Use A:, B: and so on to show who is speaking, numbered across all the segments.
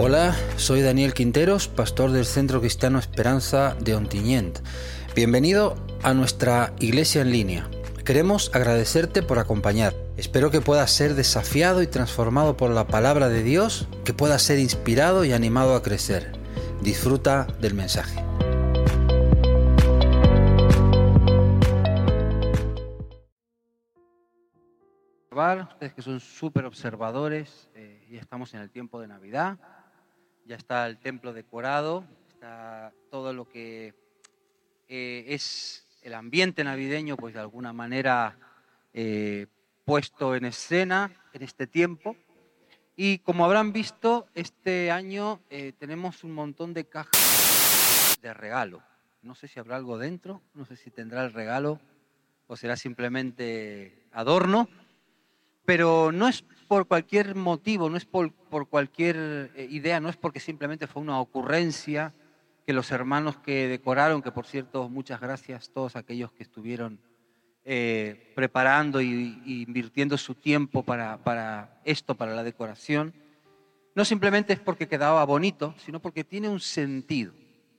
A: Hola, soy Daniel Quinteros, pastor del Centro Cristiano Esperanza de Ontinyent. Bienvenido a nuestra iglesia en línea. Queremos agradecerte por acompañar. Espero que puedas ser desafiado y transformado por la palabra de Dios, que puedas ser inspirado y animado a crecer. Disfruta del mensaje. Ustedes que son súper observadores, eh, ya estamos en el tiempo de Navidad, ya está el templo decorado, está todo lo que eh, es el ambiente navideño, pues de alguna manera eh, puesto en escena en este tiempo. Y como habrán visto, este año eh, tenemos un montón de cajas de regalo. No sé si habrá algo dentro, no sé si tendrá el regalo o será simplemente adorno, pero no es por cualquier motivo, no es por, cualquier eh, idea, no es porque simplemente fue una ocurrencia que los hermanos que decoraron, que por cierto, muchas gracias a todos aquellos que estuvieron eh, preparando y, invirtiendo su tiempo para, para esto, para la decoración, no simplemente es porque quedaba bonito, sino porque tiene un sentido.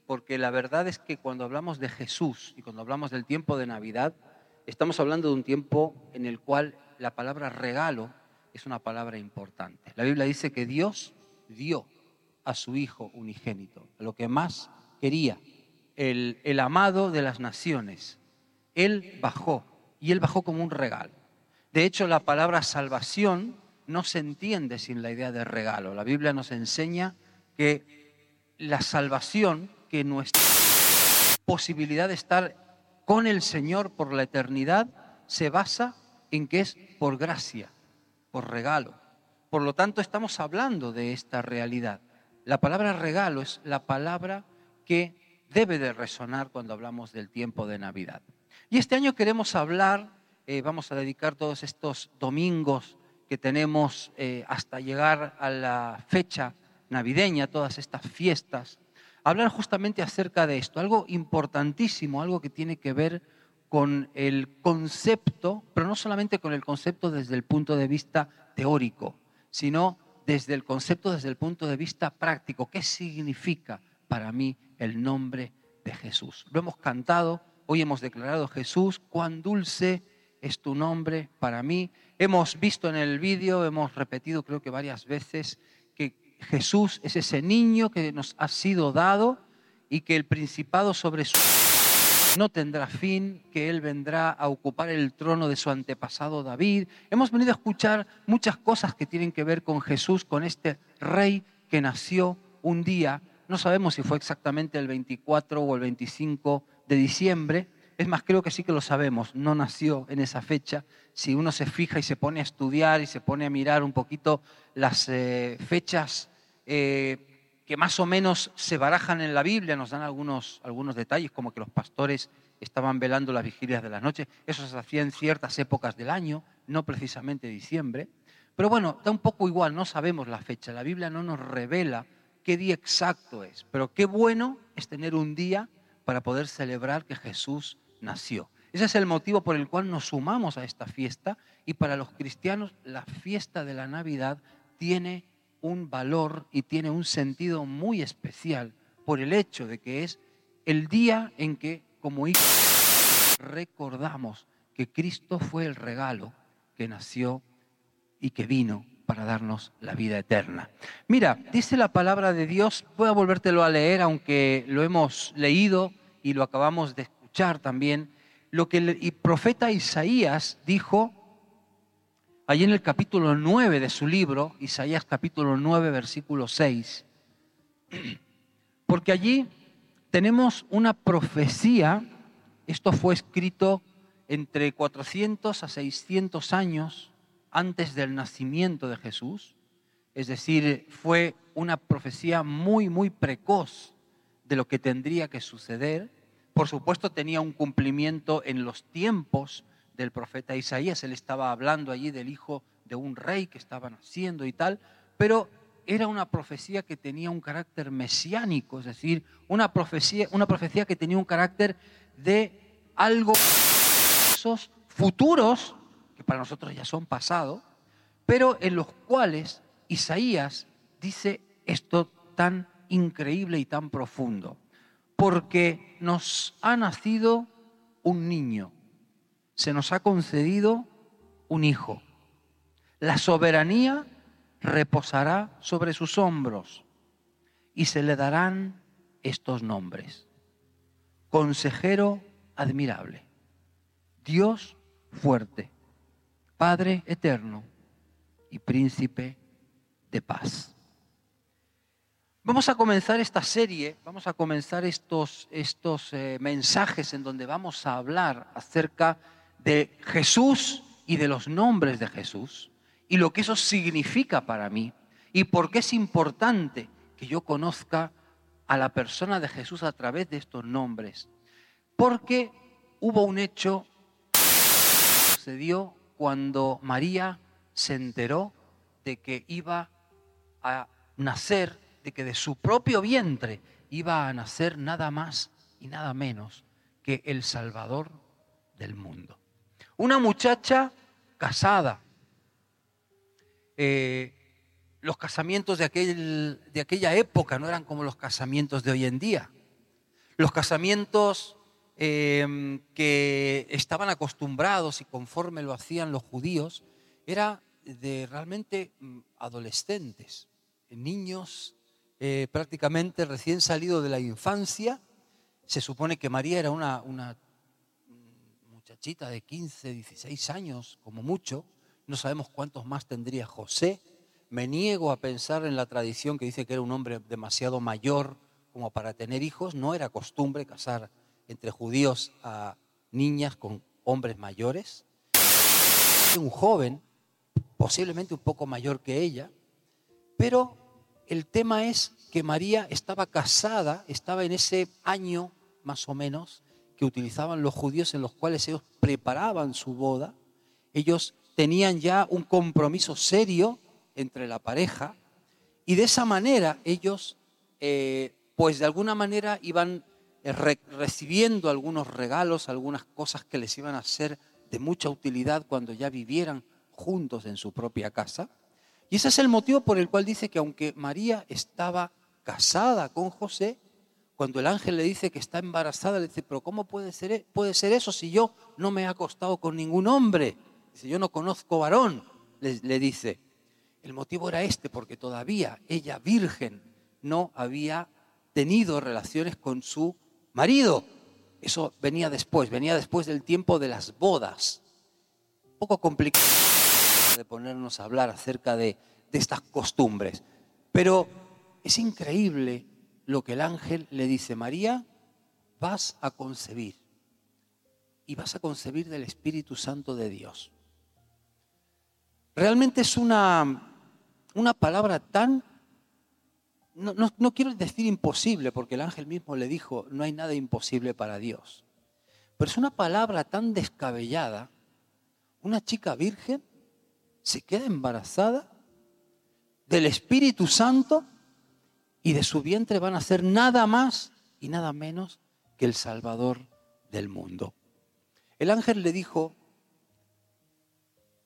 A: Porque la verdad es que cuando hablamos de Jesús y cuando hablamos del tiempo de Navidad, estamos hablando de un tiempo en el cual la palabra regalo es una palabra importante. La Biblia dice que Dios dio a su Hijo unigénito, lo que más quería, el, el amado de las naciones. Él bajó y Él bajó como un regalo. De hecho, la palabra salvación no se entiende sin la idea de regalo. La Biblia nos enseña que la salvación, que nuestra posibilidad de estar con el Señor por la eternidad, se basa en que es por gracia, por regalo. Por lo tanto, estamos hablando de esta realidad. La palabra regalo es la palabra que debe de resonar cuando hablamos del tiempo de Navidad. Y este año queremos hablar, eh, vamos a dedicar todos estos domingos que tenemos eh, hasta llegar a la fecha navideña, todas estas fiestas, hablar justamente acerca de esto, algo importantísimo, algo que tiene que ver con el concepto, pero no solamente con el concepto desde el punto de vista teórico, sino desde el concepto desde el punto de vista práctico. ¿Qué significa para mí el nombre de Jesús? Lo hemos cantado, hoy hemos declarado Jesús, cuán dulce es tu nombre para mí. Hemos visto en el vídeo, hemos repetido creo que varias veces, que Jesús es ese niño que nos ha sido dado y que el principado sobre su no tendrá fin, que Él vendrá a ocupar el trono de su antepasado David. Hemos venido a escuchar muchas cosas que tienen que ver con Jesús, con este rey que nació un día, no sabemos si fue exactamente el 24 o el 25 de diciembre, es más, creo que sí que lo sabemos, no nació en esa fecha. Si uno se fija y se pone a estudiar y se pone a mirar un poquito las eh, fechas eh, que más o menos se barajan en la Biblia, nos dan algunos, algunos detalles, como que los pastores estaban velando las vigilias de la noche. Eso se hacía en ciertas épocas del año, no precisamente diciembre. Pero bueno, da un poco igual, no sabemos la fecha. La Biblia no nos revela qué día exacto es. Pero qué bueno es tener un día para poder celebrar que Jesús nació. Ese es el motivo por el cual nos sumamos a esta fiesta y para los cristianos la fiesta de la Navidad tiene un valor y tiene un sentido muy especial por el hecho de que es el día en que como hijos recordamos que Cristo fue el regalo que nació y que vino para darnos la vida eterna. Mira, dice la palabra de Dios, voy a volvértelo a leer, aunque lo hemos leído y lo acabamos de escuchar también, lo que el profeta Isaías dijo allí en el capítulo 9 de su libro, Isaías capítulo 9, versículo 6, porque allí tenemos una profecía, esto fue escrito entre 400 a 600 años antes del nacimiento de Jesús, es decir, fue una profecía muy, muy precoz de lo que tendría que suceder. Por supuesto tenía un cumplimiento en los tiempos del profeta Isaías, él estaba hablando allí del hijo de un rey que estaba naciendo y tal, pero era una profecía que tenía un carácter mesiánico, es decir, una profecía, una profecía que tenía un carácter de algo esos futuros, que para nosotros ya son pasados, pero en los cuales Isaías dice esto tan increíble y tan profundo, porque nos ha nacido un niño, se nos ha concedido un hijo. La soberanía reposará sobre sus hombros y se le darán estos nombres. Consejero admirable, Dios fuerte, Padre eterno y príncipe de paz. Vamos a comenzar esta serie, vamos a comenzar estos, estos eh, mensajes en donde vamos a hablar acerca de Jesús y de los nombres de Jesús y lo que eso significa para mí y por qué es importante que yo conozca a la persona de Jesús a través de estos nombres. Porque hubo un hecho que sucedió cuando María se enteró de que iba a nacer, de que de su propio vientre iba a nacer nada más y nada menos que el Salvador del mundo. Una muchacha casada, eh, los casamientos de, aquel, de aquella época no eran como los casamientos de hoy en día. Los casamientos em, que estaban acostumbrados y conforme lo hacían los judíos, era de realmente mm, adolescentes, niños eh, prácticamente recién salidos de la infancia. Se supone que María era una muchachita de 15, 16 años, como mucho, no sabemos cuántos más tendría José. Me niego a pensar en la tradición que dice que era un hombre demasiado mayor como para tener hijos. No era costumbre casar entre judíos a niñas con hombres mayores. Un joven, posiblemente un poco mayor que ella, pero el tema es que María estaba casada, estaba en ese año más o menos que utilizaban los judíos en los cuales ellos preparaban su boda. Ellos tenían ya un compromiso serio entre la pareja y de esa manera ellos, eh, pues de alguna manera iban eh, recibiendo algunos regalos, algunas cosas que les iban a ser de mucha utilidad cuando ya vivieran juntos en su propia casa. Y ese es el motivo por el cual dice que aunque María estaba casada con José, cuando el ángel le dice que está embarazada, le dice, pero ¿cómo puede ser, e-, puede ser eso si yo no me he acostado con ningún hombre? Dice, yo no conozco varón, le, dice. El motivo era este, porque todavía ella, virgen, no había tenido relaciones con su marido. Eso venía después, venía después del tiempo de las bodas. Un poco complicado de ponernos a hablar acerca de estas costumbres. Pero es increíble lo que el ángel le dice, María, vas a concebir y vas a concebir del Espíritu Santo de Dios. Realmente es una, una palabra tan, no, no, quiero decir imposible, porque el ángel mismo le dijo, no hay nada imposible para Dios. Pero es una palabra tan descabellada. Una chica virgen se queda embarazada del Espíritu Santo y de su vientre van a ser nada más y nada menos que el Salvador del mundo. El ángel le dijo,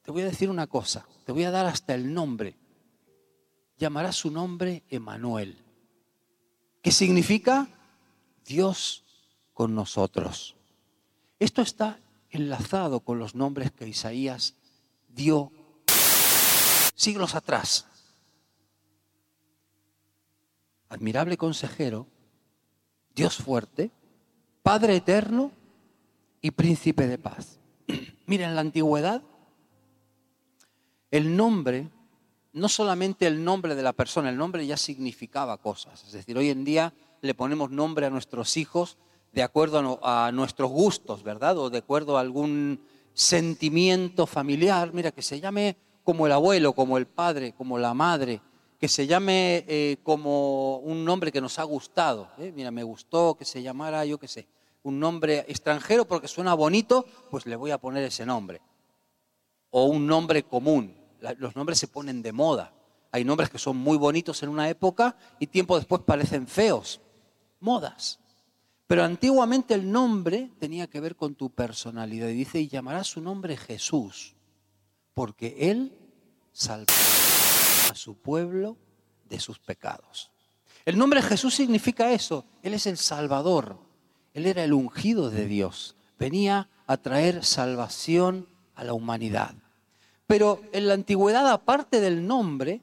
A: te voy a decir una cosa, te voy a dar hasta el nombre. Llamará su nombre Emanuel, ¿Qué significa Dios con nosotros. Esto está enlazado con los nombres que Isaías dio siglos atrás. Admirable consejero, Dios fuerte, Padre eterno y príncipe de paz. Miren, en la antigüedad el nombre, no solamente el nombre de la persona, el nombre ya significaba cosas. Es decir, hoy en día le ponemos nombre a nuestros hijos de acuerdo a, nuestros gustos, ¿verdad? O de acuerdo a algún sentimiento familiar. Mira, que se llame como el abuelo, como el padre, como la madre, que se llame eh, como un nombre que nos ha gustado. ¿eh? Mira, me gustó que se llamara, yo qué sé, un nombre extranjero porque suena bonito, pues le voy a poner ese nombre. O un nombre común. los nombres se ponen de moda. Hay nombres que son muy bonitos en una época y tiempo después parecen feos. Modas. Pero antiguamente el nombre tenía que ver con tu personalidad. Y dice, y llamará su nombre Jesús, porque Él salvará su pueblo de sus pecados. El nombre Jesús significa eso. Él es el Salvador. Él era el ungido de Dios. Venía a traer salvación a la humanidad. Pero en la antigüedad, aparte del nombre,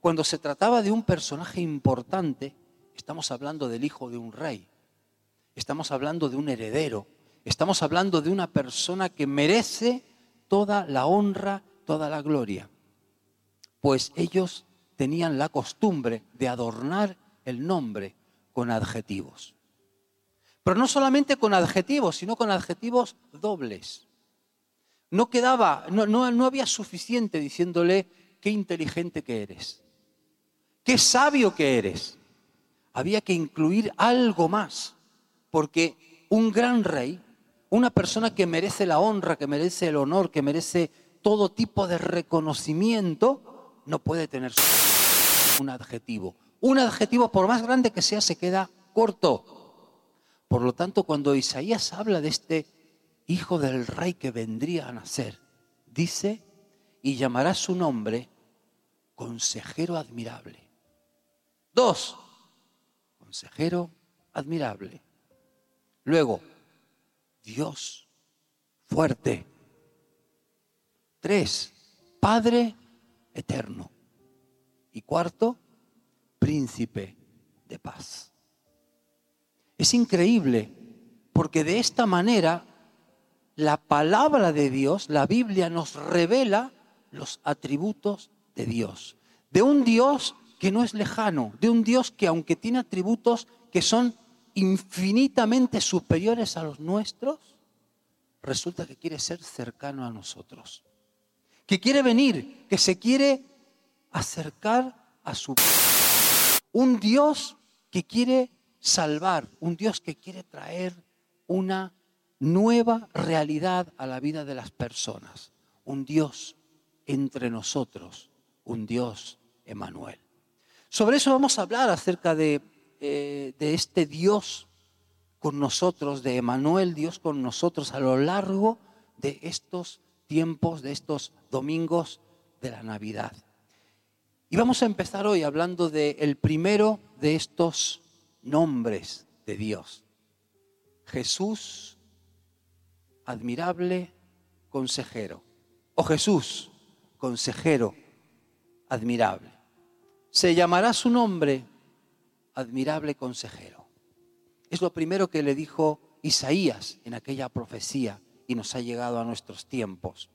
A: cuando se trataba de un personaje importante, estamos hablando del hijo de un rey. Estamos hablando de un heredero. Estamos hablando de una persona que merece toda la honra, toda la gloria. Pues ellos tenían la costumbre de adornar el nombre con adjetivos. Pero no solamente con adjetivos, sino con adjetivos dobles. No quedaba, no, no, había suficiente diciéndole qué inteligente que eres, qué sabio que eres. Había que incluir algo más porque un gran rey, una persona que merece la honra, que merece el honor, que merece todo tipo de reconocimiento, no puede tener un adjetivo. Un adjetivo, por más grande que sea, se queda corto. Por lo tanto, cuando Isaías habla de este hijo del rey que vendría a nacer, dice, y llamará su nombre consejero admirable. Dos, consejero admirable. Luego, Dios fuerte. Tres, Padre eterno. Y cuarto, príncipe de paz. Es increíble porque de esta manera la palabra de Dios, la Biblia nos revela los atributos de Dios. De un Dios que no es lejano, de un Dios que aunque tiene atributos que son infinitamente superiores a los nuestros, resulta que quiere ser cercano a nosotros. Que quiere venir, que se quiere acercar a su... Un Dios que quiere salvar, un Dios que quiere traer una nueva realidad a la vida de las personas. Un Dios entre nosotros, un Dios Emanuel. Sobre eso vamos a hablar acerca de eh, de este Dios con nosotros, de Emanuel, Dios con nosotros a lo largo de estos tiempos, de estos domingos de la Navidad. Y vamos a empezar hoy hablando del el primero de estos nombres de Dios. Jesús, admirable consejero. O Jesús, consejero admirable. Se llamará su nombre admirable consejero. Es lo primero que le dijo Isaías en aquella profecía y nos ha llegado a nuestros tiempos.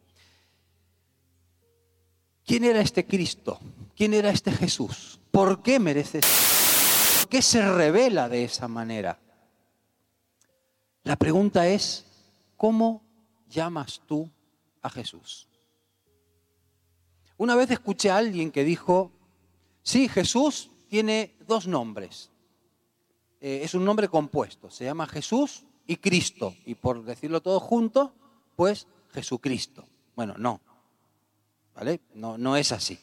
A: ¿Quién era este Cristo? ¿Quién era este Jesús? ¿Por qué merece? ¿Por qué se revela de esa manera? La pregunta es, ¿cómo llamas tú a Jesús? Una vez escuché a alguien que dijo, sí, Jesús tiene dos nombres. Eh, es un nombre compuesto. Se llama Jesús y Cristo. Y por decirlo todo junto, pues Jesucristo. Bueno, no. ¿Vale? No, no es así.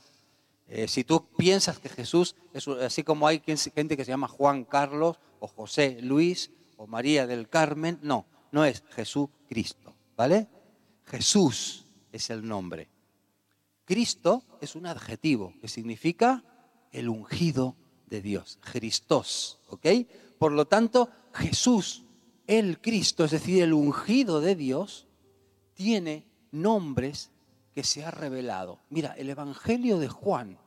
A: Eh, si tú piensas que Jesús es así como hay gente que se llama Juan Carlos o José Luis o María del Carmen, no, no es Jesucristo, ¿vale? Jesús es el nombre. Cristo es un adjetivo que significa el ungido de Dios, Christos, ¿ok? Por lo tanto, Jesús, el Cristo, es decir, el ungido de Dios, tiene nombres que se ha revelado. Mira, el Evangelio de Juan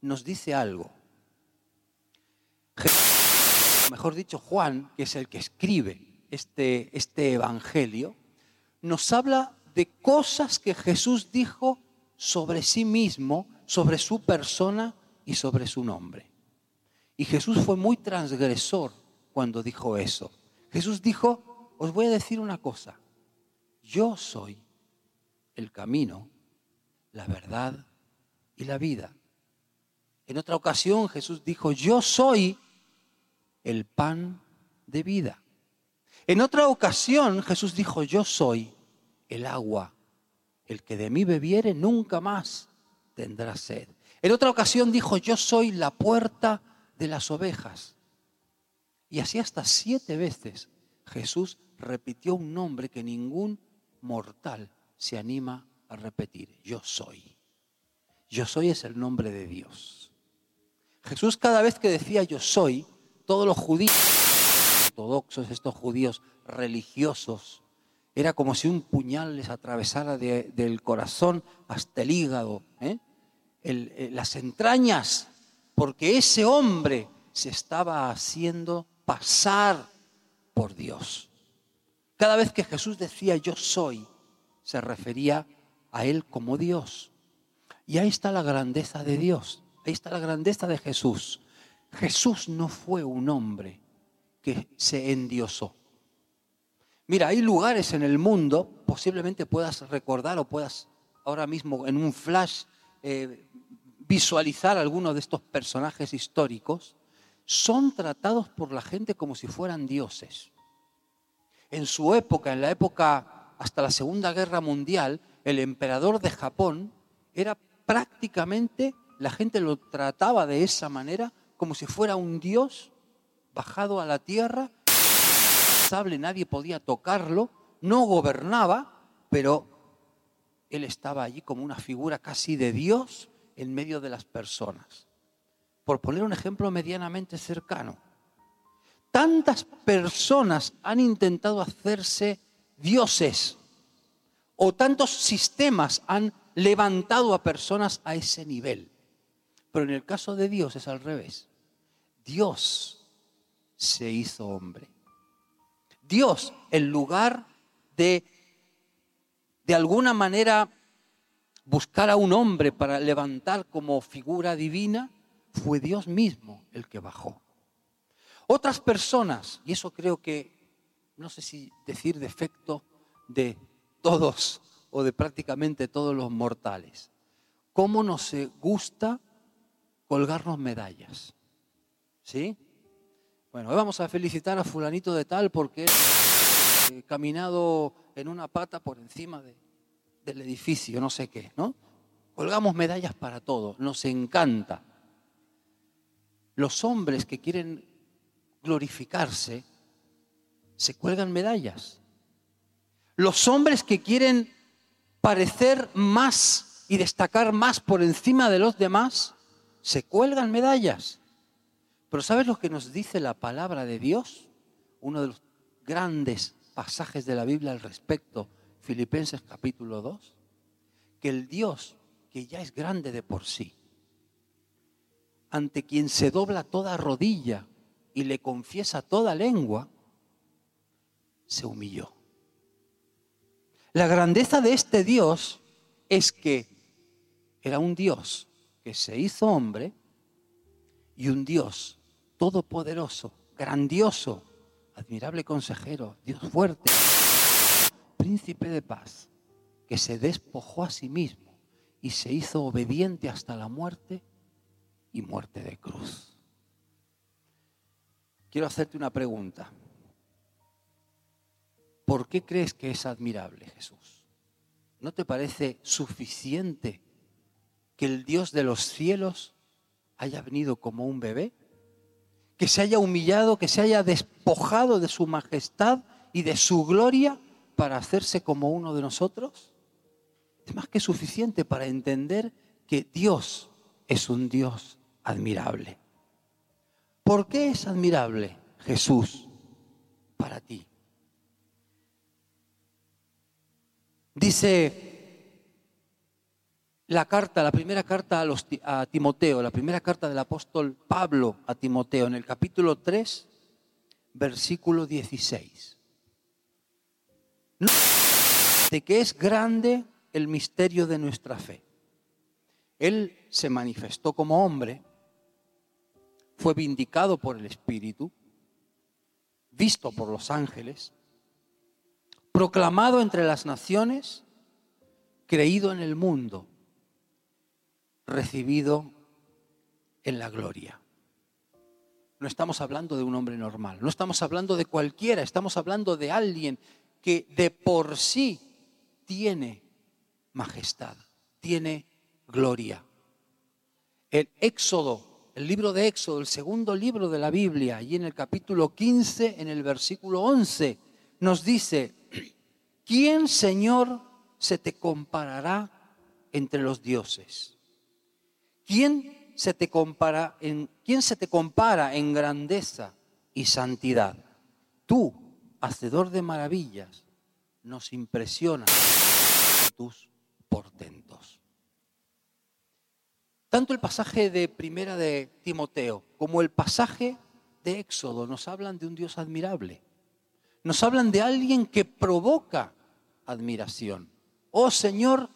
A: nos dice algo. Mejor dicho, Juan, que es el que escribe este, este Evangelio, nos habla de cosas que Jesús dijo sobre sí mismo, sobre su persona y sobre su nombre. Y Jesús fue muy transgresor cuando dijo eso. Jesús dijo, os voy a decir una cosa, yo soy el camino, la verdad y la vida. En otra ocasión Jesús dijo, yo soy el pan de vida. En otra ocasión Jesús dijo, yo soy el agua. El que de mí bebiere nunca más tendrá sed. En otra ocasión dijo, yo soy la puerta de las ovejas. Y así hasta siete veces Jesús repitió un nombre que ningún mortal se anima a repetir. Yo soy. Yo soy es el nombre de Dios. Jesús cada vez que decía yo soy, todos los judíos ortodoxos, estos judíos religiosos, era como si un puñal les atravesara del corazón hasta el hígado, ¿eh? Eh, las entrañas, porque ese hombre se estaba haciendo pasar por Dios. Cada vez que Jesús decía yo soy, se refería a Él como Dios. Y ahí está la grandeza de Dios, ahí está la grandeza de Jesús. Jesús no fue un hombre que se endiosó. Mira, hay lugares en el mundo, posiblemente puedas recordar o puedas ahora mismo en un flash eh, visualizar algunos de estos personajes históricos, son tratados por la gente como si fueran dioses. En su época, en la época hasta la Segunda Guerra Mundial, el emperador de Japón era prácticamente, la gente lo trataba de esa manera, como si fuera un dios bajado a la tierra, sable, nadie podía tocarlo, no gobernaba, pero él estaba allí como una figura casi de Dios en medio de las personas. Por poner un ejemplo medianamente cercano. Tantas personas han intentado hacerse dioses o tantos sistemas han levantado a personas a ese nivel. Pero en el caso de Dios es al revés. Dios se hizo hombre. Dios, en lugar de de alguna manera buscar a un hombre para levantar como figura divina, fue Dios mismo el que bajó. Otras personas, y eso creo que, no sé si decir defecto de todos o de prácticamente todos los mortales, cómo nos gusta colgarnos medallas. ¿Sí? Bueno, hoy vamos a felicitar a fulanito de tal porque ha caminado en una pata por encima de, del edificio, no sé qué, ¿no? Colgamos medallas para todo, nos encanta. Los hombres que quieren glorificarse se cuelgan medallas. Los hombres que quieren parecer más y destacar más por encima de los demás se cuelgan medallas. Pero ¿sabes lo que nos dice la palabra de Dios? Uno de los grandes pasajes de la Biblia al respecto Filipenses capítulo 2, que el Dios que ya es grande de por sí, ante quien se dobla toda rodilla y le confiesa toda lengua, se humilló. La grandeza de este Dios es que era un Dios que se hizo hombre y un Dios todopoderoso, grandioso, admirable consejero, Dios fuerte príncipe de paz, que se despojó a sí mismo y se hizo obediente hasta la muerte y muerte de cruz. Quiero hacerte una pregunta. ¿Por qué crees que es admirable Jesús? ¿No te parece suficiente que el Dios de los cielos haya venido como un bebé? Que se haya humillado, que se haya despojado de su majestad y de su gloria para hacerse como uno de nosotros? Es más que suficiente para entender que Dios es un Dios admirable. ¿Por qué es admirable Jesús para ti? Dice la carta, la primera carta a, los, a, Timoteo, la primera carta del apóstol Pablo a Timoteo, en el capítulo 3, versículo 16 de que es grande el misterio de nuestra fe. Él se manifestó como hombre, fue vindicado por el Espíritu, visto por los ángeles, proclamado entre las naciones, creído en el mundo, recibido en la gloria. No estamos hablando de un hombre normal, no estamos hablando de cualquiera, estamos hablando de alguien que de por sí tiene majestad, tiene gloria. El Éxodo, el libro de Éxodo, el segundo libro de la Biblia, y en el capítulo 15, en el versículo 11, nos dice, ¿quién, Señor, se te comparará entre los dioses? ¿Quién se te compara en, quién se te compara en grandeza y santidad? Tú, hacedor de maravillas, nos impresionas tus portentos. Tanto el pasaje de Primera de Timoteo como el pasaje de Éxodo nos hablan de un Dios admirable. Nos hablan de alguien que provoca admiración. Oh Señor,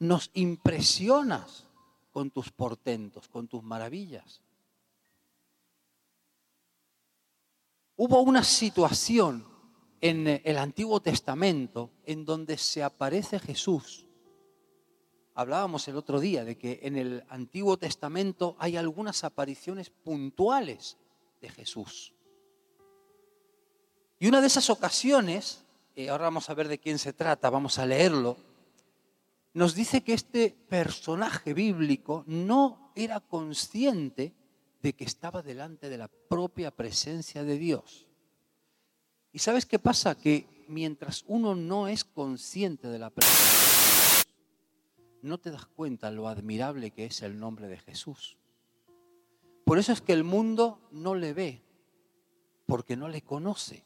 A: nos impresionas con tus portentos, con tus maravillas. Hubo una situación en el Antiguo Testamento en donde se aparece Jesús. Hablábamos el otro día de que en el Antiguo Testamento hay algunas apariciones puntuales de Jesús. Y una de esas ocasiones, eh, ahora vamos a ver de quién se trata, vamos a leerlo, nos dice que este personaje bíblico no era consciente de que estaba delante de la propia presencia de Dios. ¿Y sabes qué pasa? Que mientras uno no es consciente de la presencia no te das cuenta lo admirable que es el nombre de Jesús. Por eso es que el mundo no le ve, porque no le conoce.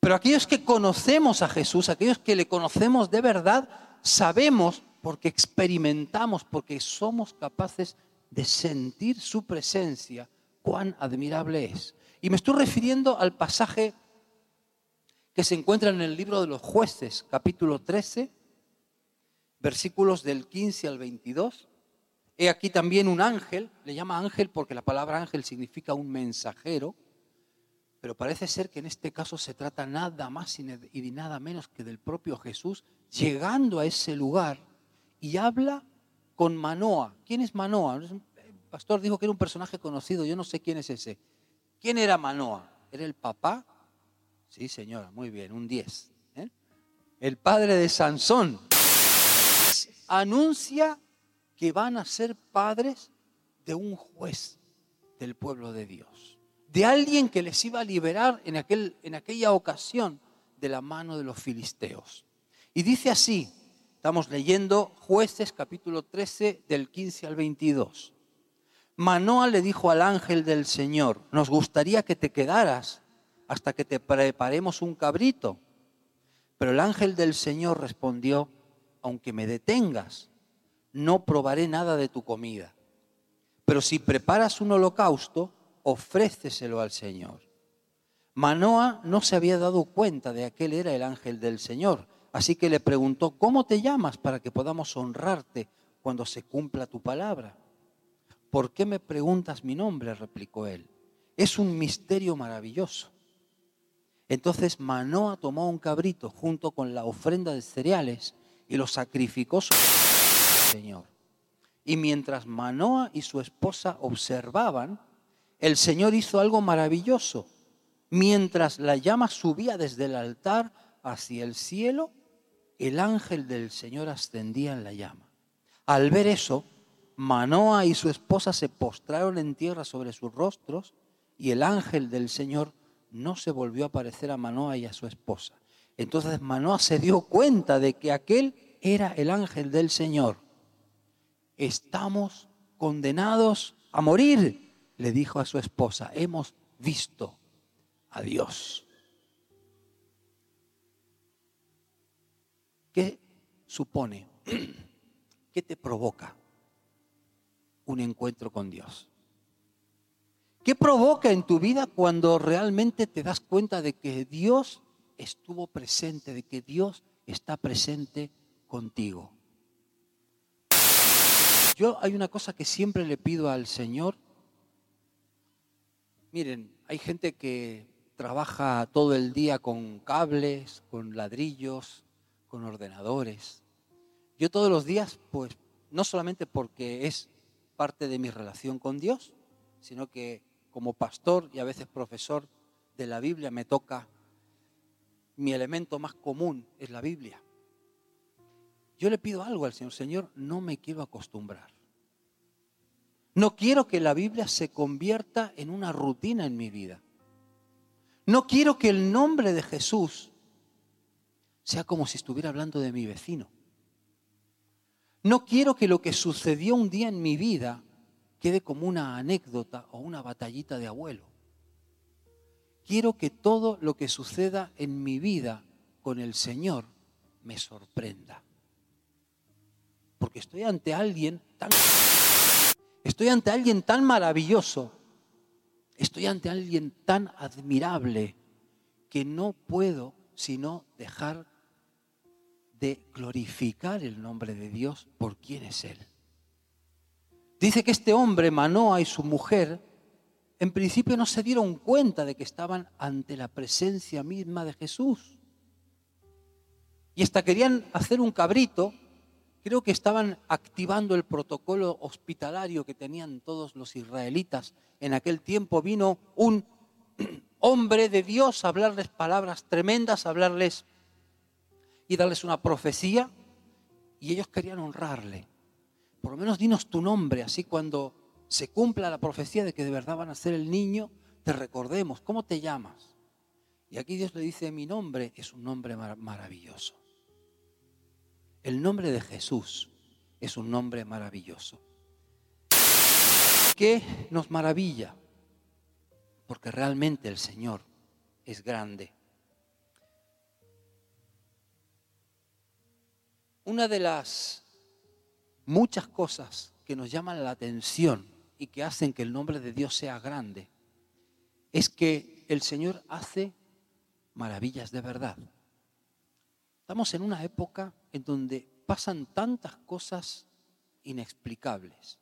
A: Pero aquellos que conocemos a Jesús, aquellos que le conocemos de verdad, sabemos porque experimentamos, porque somos capaces de sentir su presencia, cuán admirable es. Y me estoy refiriendo al pasaje que se encuentra en el libro de los jueces, capítulo 13, versículos del 15 al 22. He aquí también un ángel, le llama ángel porque la palabra ángel significa un mensajero, pero parece ser que en este caso se trata nada más y nada menos que del propio Jesús llegando a ese lugar y habla con Manoa. ¿Quién es Manoa? El pastor dijo que era un personaje conocido, yo no sé quién es ese. ¿Quién era Manoa? ¿Era el papá? Sí, señora, muy bien, un 10. ¿eh? El padre de Sansón anuncia que van a ser padres de un juez del pueblo de Dios, de alguien que les iba a liberar en, aquel, en aquella ocasión de la mano de los filisteos. Y dice así, estamos leyendo jueces capítulo 13 del 15 al 22. Manoa le dijo al ángel del Señor, nos gustaría que te quedaras hasta que te preparemos un cabrito. Pero el ángel del Señor respondió, aunque me detengas, no probaré nada de tu comida. Pero si preparas un holocausto, ofréceselo al Señor. Manoa no se había dado cuenta de aquel era el ángel del Señor Así que le preguntó, ¿cómo te llamas para que podamos honrarte cuando se cumpla tu palabra? ¿Por qué me preguntas mi nombre? replicó él. Es un misterio maravilloso. Entonces Manoa tomó un cabrito junto con la ofrenda de cereales y lo sacrificó sobre el Señor. Y mientras Manoa y su esposa observaban, el Señor hizo algo maravilloso. Mientras la llama subía desde el altar hacia el cielo, el ángel del Señor ascendía en la llama. Al ver eso, Manoa y su esposa se postraron en tierra sobre sus rostros y el ángel del Señor no se volvió a aparecer a Manoa y a su esposa. Entonces Manoa se dio cuenta de que aquel era el ángel del Señor. Estamos condenados a morir, le dijo a su esposa. Hemos visto a Dios. ¿Qué supone? ¿Qué te provoca un encuentro con Dios? ¿Qué provoca en tu vida cuando realmente te das cuenta de que Dios estuvo presente, de que Dios está presente contigo? Yo hay una cosa que siempre le pido al Señor. Miren, hay gente que trabaja todo el día con cables, con ladrillos, con ordenadores. Yo todos los días, pues, no solamente porque es parte de mi relación con Dios, sino que como pastor y a veces profesor de la Biblia me toca, mi elemento más común es la Biblia. Yo le pido algo al Señor, Señor, no me quiero acostumbrar. No quiero que la Biblia se convierta en una rutina en mi vida. No quiero que el nombre de Jesús sea como si estuviera hablando de mi vecino. No quiero que lo que sucedió un día en mi vida quede como una anécdota o una batallita de abuelo. Quiero que todo lo que suceda en mi vida con el Señor me sorprenda. Porque estoy ante alguien tan estoy ante alguien tan maravilloso. Estoy ante alguien tan admirable que no puedo sino dejar de glorificar el nombre de Dios por quién es Él. Dice que este hombre, Manoa y su mujer, en principio no se dieron cuenta de que estaban ante la presencia misma de Jesús. Y hasta querían hacer un cabrito, creo que estaban activando el protocolo hospitalario que tenían todos los israelitas. En aquel tiempo vino un hombre de Dios a hablarles palabras tremendas, a hablarles y darles una profecía, y ellos querían honrarle. Por lo menos dinos tu nombre, así cuando se cumpla la profecía de que de verdad van a ser el niño, te recordemos, ¿cómo te llamas? Y aquí Dios le dice, mi nombre es un nombre maravilloso. El nombre de Jesús es un nombre maravilloso. ¿Qué nos maravilla? Porque realmente el Señor es grande. Una de las muchas cosas que nos llaman la atención y que hacen que el nombre de Dios sea grande es que el Señor hace maravillas de verdad. Estamos en una época en donde pasan tantas cosas inexplicables.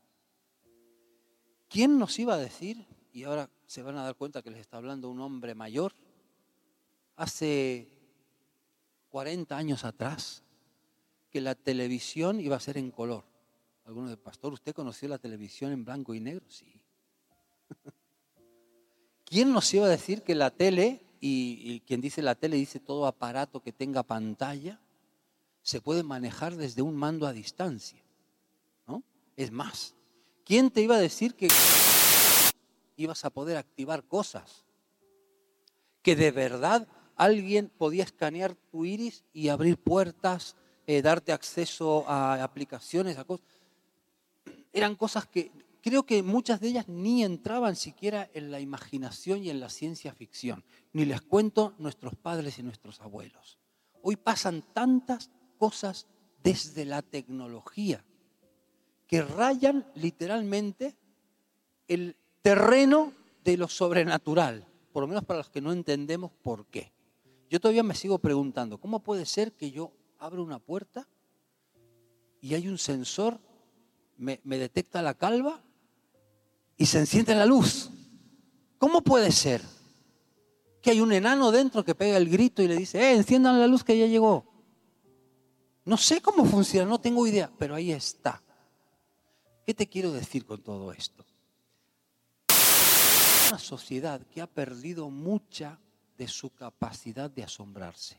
A: ¿Quién nos iba a decir, y ahora se van a dar cuenta que les está hablando un hombre mayor, hace 40 años atrás, que la televisión iba a ser en color. Algunos de pastor, ¿usted conoció la televisión en blanco y negro? Sí. ¿Quién nos iba a decir que la tele, y, quien dice la tele dice todo aparato que tenga pantalla, se puede manejar desde un mando a distancia? ¿no? Es más, ¿quién te iba a decir que ibas a poder activar cosas? Que de verdad alguien podía escanear tu iris y abrir puertas, eh, darte acceso a aplicaciones, a cosas. Eran cosas que creo que muchas de ellas ni entraban siquiera en la imaginación y en la ciencia ficción. Ni les cuento nuestros padres y nuestros abuelos. Hoy pasan tantas cosas desde la tecnología que rayan literalmente el terreno de lo sobrenatural, por lo menos para los que no entendemos por qué. Yo todavía me sigo preguntando, ¿cómo puede ser que yo abro una puerta y hay un sensor, me, detecta la calva y se enciende la luz. ¿Cómo puede ser que hay un enano dentro que pega el grito y le dice, eh, enciendan la luz que ya llegó? No sé cómo funciona, no tengo idea, pero ahí está. ¿Qué te quiero decir con todo esto? Una sociedad que ha perdido mucha de su capacidad de asombrarse.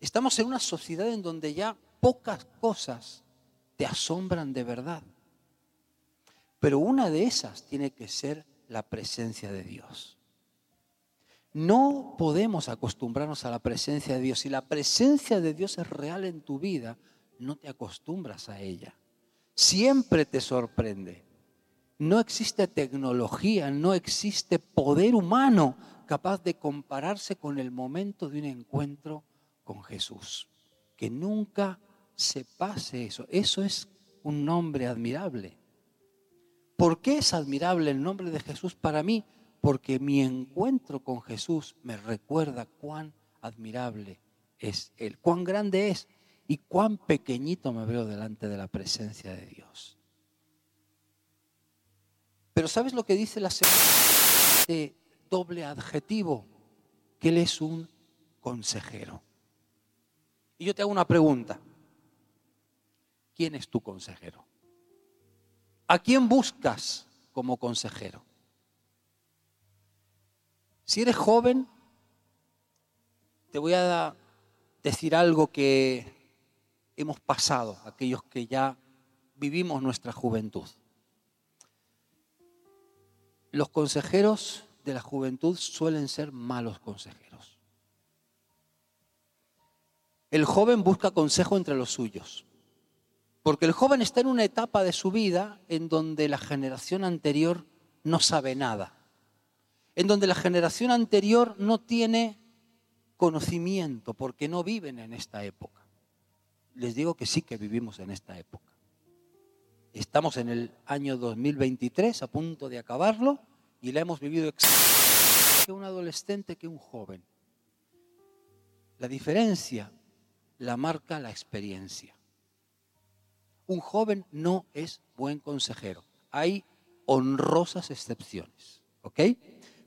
A: Estamos en una sociedad en donde ya pocas cosas te asombran de verdad. Pero una de esas tiene que ser la presencia de Dios. No podemos acostumbrarnos a la presencia de Dios. Si la presencia de Dios es real en tu vida, no te acostumbras a ella. Siempre te sorprende. No existe tecnología, no existe poder humano capaz de compararse con el momento de un encuentro con Jesús. Que nunca se pase eso. Eso es un nombre admirable. ¿Por qué es admirable el nombre de Jesús para mí? Porque mi encuentro con Jesús me recuerda cuán admirable es Él, cuán grande es y cuán pequeñito me veo delante de la presencia de Dios. Pero ¿sabes lo que dice la segunda? Este doble adjetivo, que Él es un consejero. Y yo te hago una pregunta. ¿Quién es tu consejero? ¿A quién buscas como consejero? Si eres joven, te voy a decir algo que hemos pasado, aquellos que ya vivimos nuestra juventud. Los consejeros de la juventud suelen ser malos consejeros. El joven busca consejo entre los suyos, porque el joven está en una etapa de su vida en donde la generación anterior no sabe nada, en donde la generación anterior no tiene conocimiento, porque no viven en esta época. Les digo que sí que vivimos en esta época. Estamos en el año 2023, a punto de acabarlo, y la hemos vivido que un adolescente que un joven. La diferencia la marca la experiencia. Un joven no es buen consejero. Hay honrosas excepciones, ¿ok?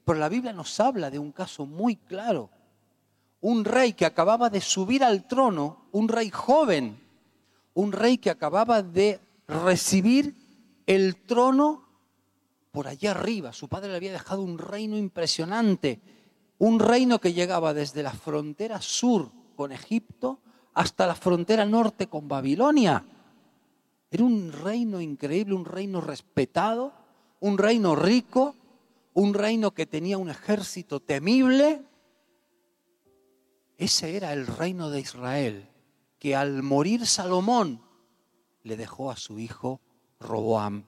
A: Pero la Biblia nos habla de un caso muy claro. Un rey que acababa de subir al trono, un rey joven, un rey que acababa de recibir el trono por allá arriba. Su padre le había dejado un reino impresionante, un reino que llegaba desde la frontera sur con Egipto hasta la frontera norte con Babilonia. Era un reino increíble, un reino respetado, un reino rico, un reino que tenía un ejército temible. Ese era el reino de Israel, que al morir Salomón le dejó a su hijo Roboam.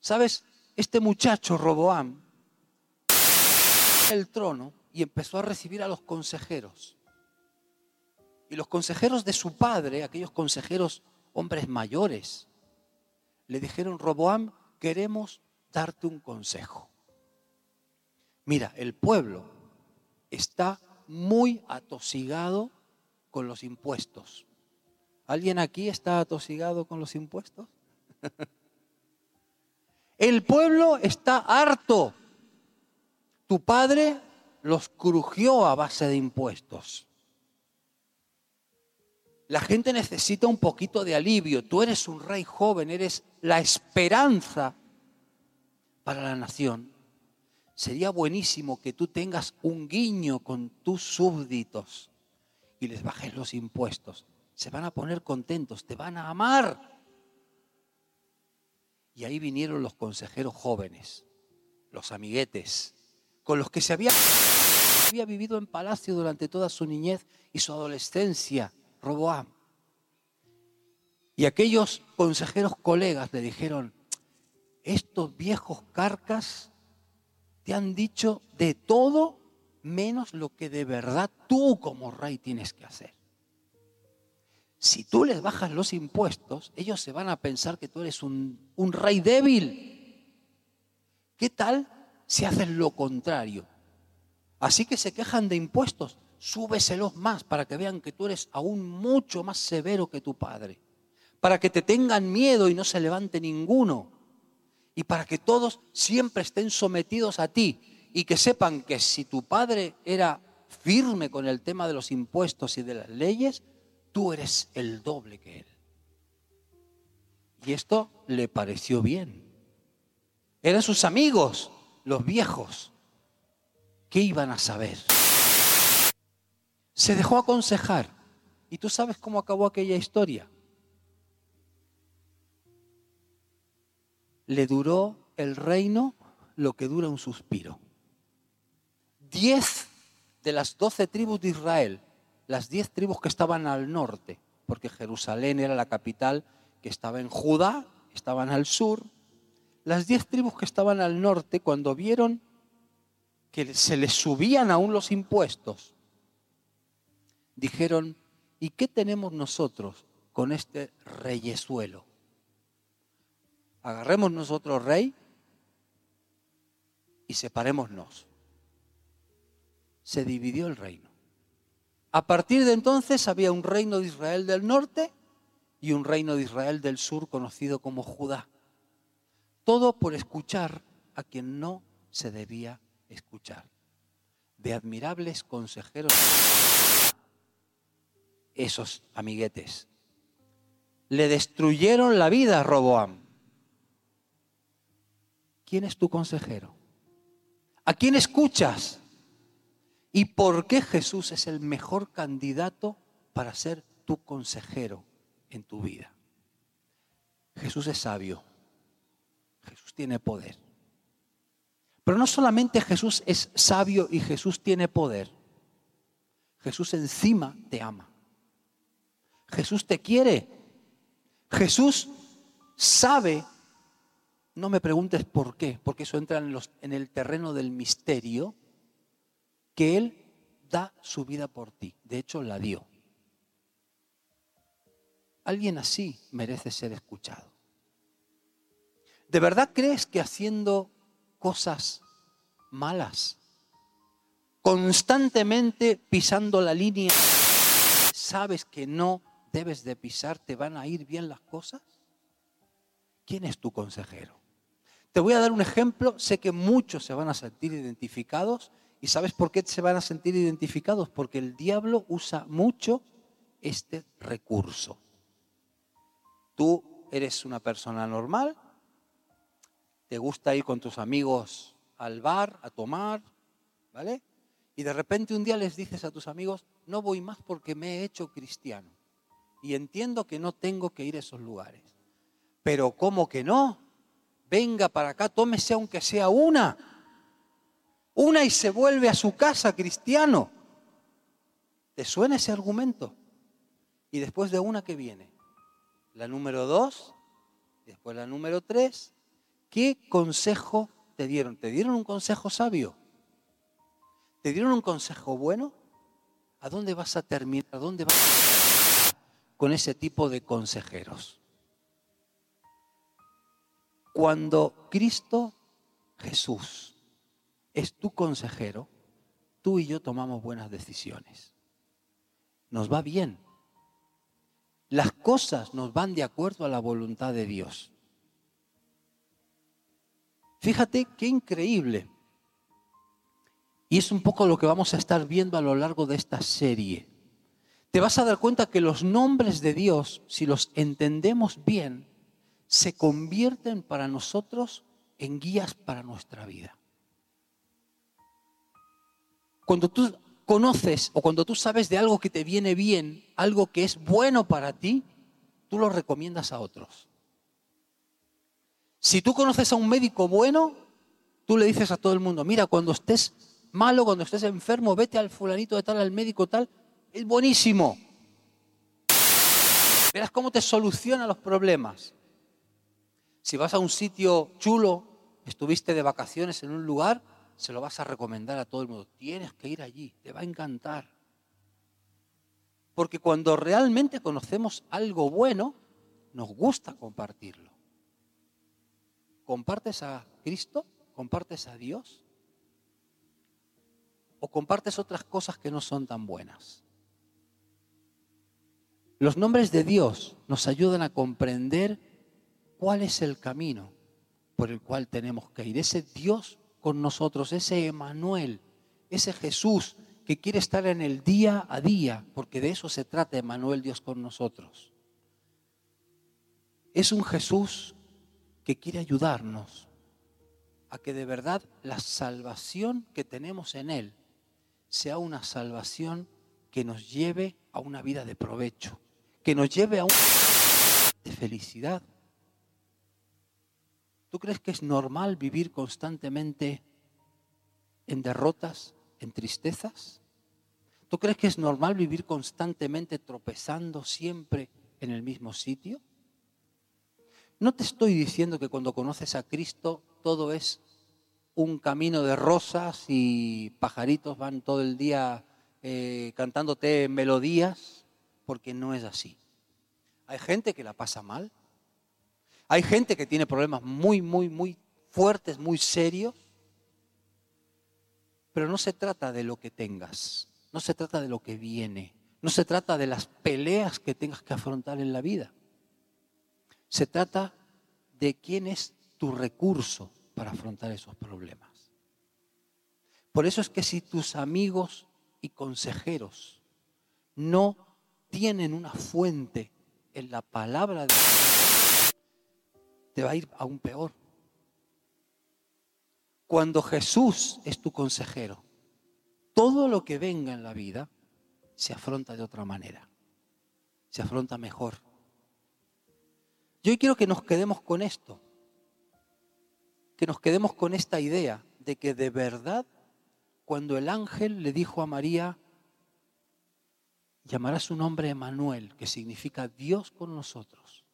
A: ¿Sabes? Este muchacho Roboam el trono y empezó a recibir a los consejeros. Y los consejeros de su padre, aquellos consejeros hombres mayores, le dijeron, Roboam, queremos darte un consejo. Mira, el pueblo está muy atosigado con los impuestos. ¿Alguien aquí está atosigado con los impuestos? El pueblo está harto. Tu padre los crujió a base de impuestos. La gente necesita un poquito de alivio. Tú eres un rey joven, eres la esperanza para la nación. Sería buenísimo que tú tengas un guiño con tus súbditos y les bajes los impuestos. Se van a poner contentos, te van a amar. Y ahí vinieron los consejeros jóvenes, los amiguetes, con los que se había, había vivido en palacio durante toda su niñez y su adolescencia, Roboam. Y aquellos consejeros colegas le dijeron, estos viejos carcas te han dicho de todo menos lo que de verdad tú como rey tienes que hacer si tú les bajas los impuestos, ellos se van a pensar que tú eres un, rey débil. ¿Qué tal si haces lo contrario? Así que se quejan de impuestos, súbeselos más para que vean que tú eres aún mucho más severo que tu padre, para que te tengan miedo y no se levante ninguno, y para que todos siempre estén sometidos a ti y que sepan que si tu padre era firme con el tema de los impuestos y de las leyes, tú eres el doble que Él. Y esto le pareció bien. Eran sus amigos, los viejos. ¿Qué iban a saber? Se dejó aconsejar. ¿Y tú sabes cómo acabó aquella historia? Le duró el reino lo que dura un suspiro. Diez de las doce tribus de Israel las diez tribus que estaban al norte, porque Jerusalén era la capital que estaba en Judá, estaban al sur. Las diez tribus que estaban al norte, cuando vieron que se les subían aún los impuestos, dijeron, ¿y qué tenemos nosotros con este reyesuelo? Agarremos nosotros rey y separémonos. Se dividió el reino. A partir de entonces había un reino de Israel del norte y un reino de Israel del sur conocido como Judá. Todo por escuchar a quien no se debía escuchar. De admirables consejeros, esos amiguetes. le destruyeron la vida a Roboam. ¿Quién es tu consejero? ¿A quién escuchas? ¿Y por qué Jesús es el mejor candidato para ser tu consejero en tu vida? Jesús es sabio. Jesús tiene poder. Pero no solamente Jesús es sabio y Jesús tiene poder. Jesús encima te ama. Jesús te quiere. Jesús sabe, no me preguntes por qué, porque eso entra en, el terreno del misterio, que Él da su vida por ti. De hecho, la dio. Alguien así merece ser escuchado. ¿De verdad crees que haciendo cosas malas, constantemente pisando la línea, sabes que no debes de pisar, te van a ir bien las cosas? ¿Quién es tu consejero? Te voy a dar un ejemplo, sé que muchos se van a sentir identificados y ¿sabes por qué se van a sentir identificados? Porque el diablo usa mucho este recurso. Tú eres una persona normal, te gusta ir con tus amigos al bar a tomar, ¿vale? Y de repente un día les dices a tus amigos, no voy más porque me he hecho cristiano y entiendo que no tengo que ir a esos lugares. Pero ¿cómo que no? Venga para acá, tómese aunque sea una. Una y se vuelve a su casa cristiano. ¿Te suena ese argumento? Y después de una que viene, la número dos, después la número tres, ¿qué consejo te dieron? ¿Te dieron un consejo sabio? ¿Te dieron un consejo bueno? ¿A dónde vas a terminar? ¿A dónde vas a con ese tipo de consejeros. Cuando Cristo Jesús es tu consejero, tú y yo tomamos buenas decisiones. Nos va bien. Las cosas nos van de acuerdo a la voluntad de Dios. Fíjate qué increíble. Y es un poco lo que vamos a estar viendo a lo largo de esta serie te vas a dar cuenta que los nombres de Dios, si los entendemos bien, se convierten para nosotros en guías para nuestra vida. Cuando tú conoces o cuando tú sabes de algo que te viene bien, algo que es bueno para ti, tú lo recomiendas a otros. Si tú conoces a un médico bueno, tú le dices a todo el mundo, mira, cuando estés malo, cuando estés enfermo, vete al fulanito de tal, al médico tal, es buenísimo. Verás cómo te soluciona los problemas. Si vas a un sitio chulo, estuviste de vacaciones en un lugar, se lo vas a recomendar a todo el mundo. Tienes que ir allí, te va a encantar. Porque cuando realmente conocemos algo bueno, nos gusta compartirlo. ¿Compartes a Cristo? ¿Compartes a Dios? ¿O compartes otras cosas que no son tan buenas? Los nombres de Dios nos ayudan a comprender cuál es el camino por el cual tenemos que ir. Ese Dios con nosotros, ese Emanuel, ese Jesús que quiere estar en el día a día, porque de eso se trata Emanuel, Dios con nosotros. Es un Jesús que quiere ayudarnos a que de verdad la salvación que tenemos en Él sea una salvación que nos lleve a una vida de provecho, que nos lleve a un de felicidad. ¿Tú crees que es normal vivir constantemente en derrotas, en tristezas? ¿Tú crees que es normal vivir constantemente tropezando siempre en el mismo sitio? No te estoy diciendo que cuando conoces a Cristo todo es un camino de rosas y pajaritos van todo el día eh, cantándote melodías porque no es así. Hay gente que la pasa mal. Hay gente que tiene problemas muy, muy, muy fuertes, muy serios. Pero no se trata de lo que tengas, no se trata de lo que viene, no se trata de las peleas que tengas que afrontar en la vida. Se trata de quién es tu recurso para afrontar esos problemas. Por eso es que si tus amigos y consejeros no tienen una fuente en la palabra de Dios, te va a ir aún peor. Cuando Jesús es tu consejero, todo lo que venga en la vida se afronta de otra manera, se afronta mejor. Yo quiero que nos quedemos con esto, que nos quedemos con esta idea de que de verdad cuando el ángel le dijo a María, llamará su nombre Emanuel, que significa Dios con nosotros,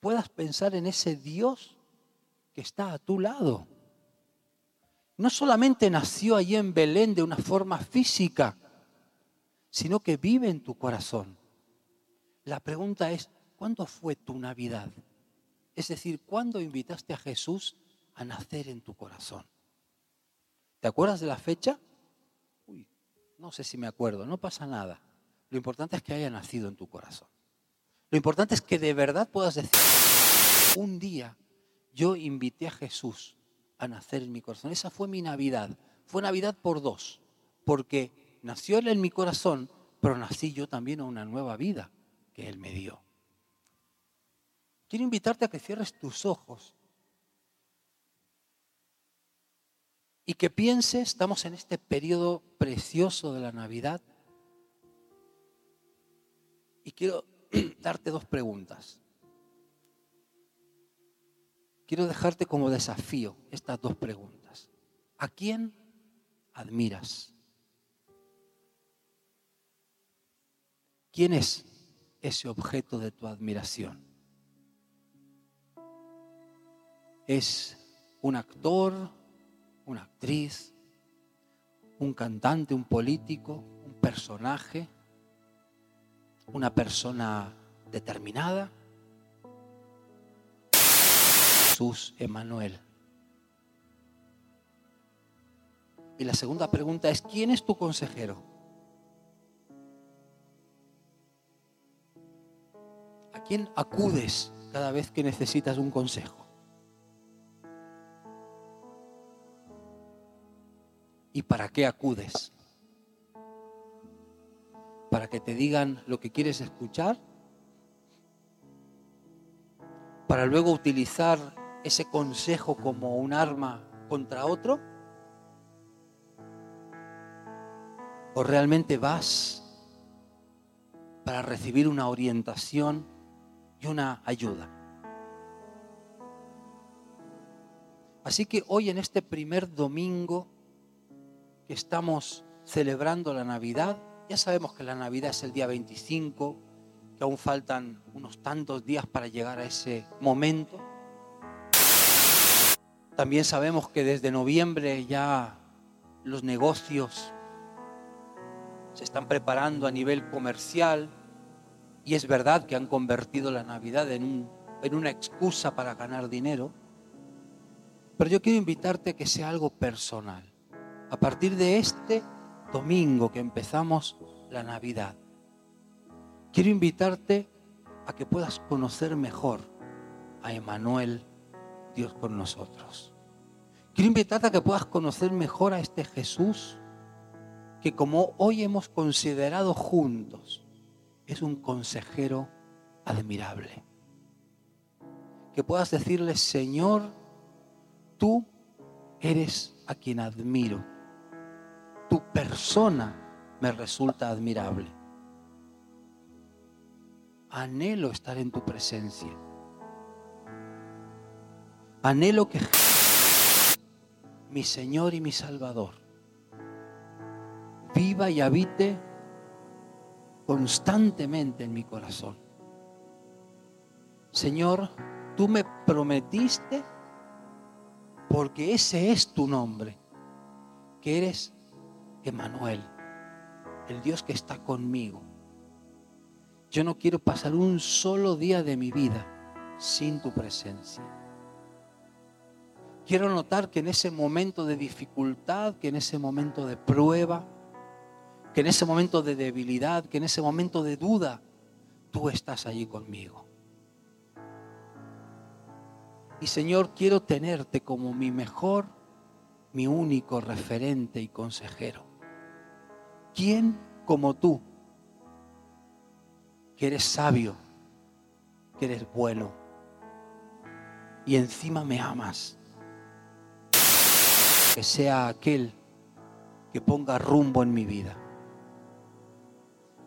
A: puedas pensar en ese Dios que está a tu lado. No solamente nació allí en Belén de una forma física, sino que vive en tu corazón. La pregunta es, ¿cuándo fue tu Navidad? Es decir, ¿cuándo invitaste a Jesús a nacer en tu corazón? ¿Te acuerdas de la fecha? No sé si me acuerdo, no pasa nada. Lo importante es que haya nacido en tu corazón. Lo importante es que de verdad puedas decir, un día yo invité a Jesús a nacer en mi corazón. Esa fue mi Navidad. Fue Navidad por dos, porque nació Él en mi corazón, pero nací yo también a una nueva vida que Él me dio. Quiero invitarte a que cierres tus ojos y que pienses, estamos en este periodo precioso de la Navidad, y quiero darte dos preguntas. Quiero dejarte como desafío estas dos preguntas. ¿A quién admiras? ¿Quién es ese objeto de tu admiración? ¿Es un actor, una actriz, un cantante, un político, un personaje, una persona determinada. Jesús Emanuel. Y la segunda pregunta es, ¿quién es tu consejero? ¿A quién acudes cada vez que necesitas un consejo? ¿Y para qué acudes? ¿Para que te digan lo que quieres escuchar? ¿Para luego utilizar ese consejo como un arma contra otro? ¿O realmente vas para recibir una orientación y una ayuda? Así que hoy en este primer domingo que estamos celebrando la Navidad. Ya sabemos que la Navidad es el día 25, que aún faltan unos tantos días para llegar a ese momento. También sabemos que desde noviembre ya los negocios se están preparando a nivel comercial y es verdad que han convertido la Navidad en, en una excusa para ganar dinero. Pero yo quiero invitarte a que sea algo personal a partir de este domingo que empezamos la Navidad, quiero invitarte a que puedas conocer mejor a Emanuel, Dios con nosotros. Quiero invitarte a que puedas conocer mejor a este Jesús que como hoy hemos considerado juntos, es un consejero admirable. Que puedas decirle, Señor, tú eres a quien admiro persona me resulta admirable. Anhelo estar en tu presencia. Anhelo que mi Señor y mi Salvador viva y habite constantemente en mi corazón. Señor, tú me prometiste, porque ese es tu nombre, que eres Emanuel, el Dios que está conmigo. Yo no quiero pasar un solo día de mi vida sin tu presencia. Quiero notar que en ese momento de dificultad, que en ese momento de prueba, que en ese momento de debilidad, que en ese momento de duda, tú estás allí conmigo. Y Señor, quiero tenerte como mi mejor, mi único referente y consejero. ¿Quién como tú, que eres sabio, que eres bueno y encima me amas. Que sea aquel que ponga rumbo en mi vida.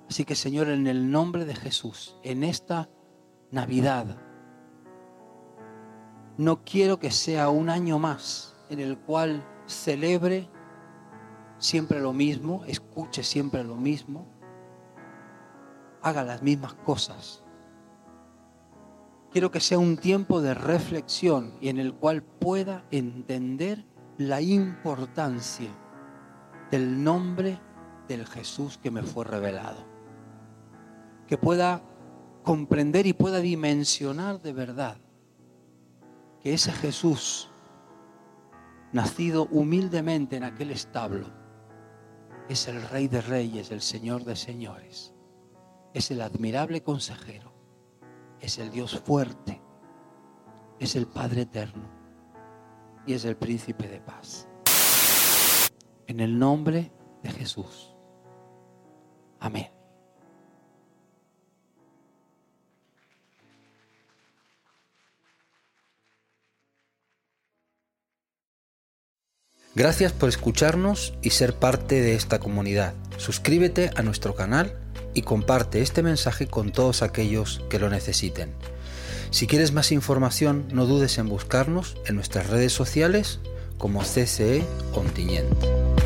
A: Así que Señor, en el nombre de Jesús, en esta Navidad, no quiero que sea un año más en el cual celebre siempre lo mismo, escuche siempre lo mismo, haga las mismas cosas. Quiero que sea un tiempo de reflexión y en el cual pueda entender la importancia del nombre del Jesús que me fue revelado. Que pueda comprender y pueda dimensionar de verdad que ese Jesús, nacido humildemente en aquel establo, es el Rey de Reyes, el Señor de Señores, es el admirable consejero, es el Dios fuerte, es el Padre eterno y es el Príncipe de paz. En el nombre de Jesús. Amén.
B: Gracias por escucharnos y ser parte de esta comunidad. Suscríbete a nuestro canal y comparte este mensaje con todos aquellos que lo necesiten. Si quieres más información, no dudes en buscarnos en nuestras redes sociales como CCE Continente.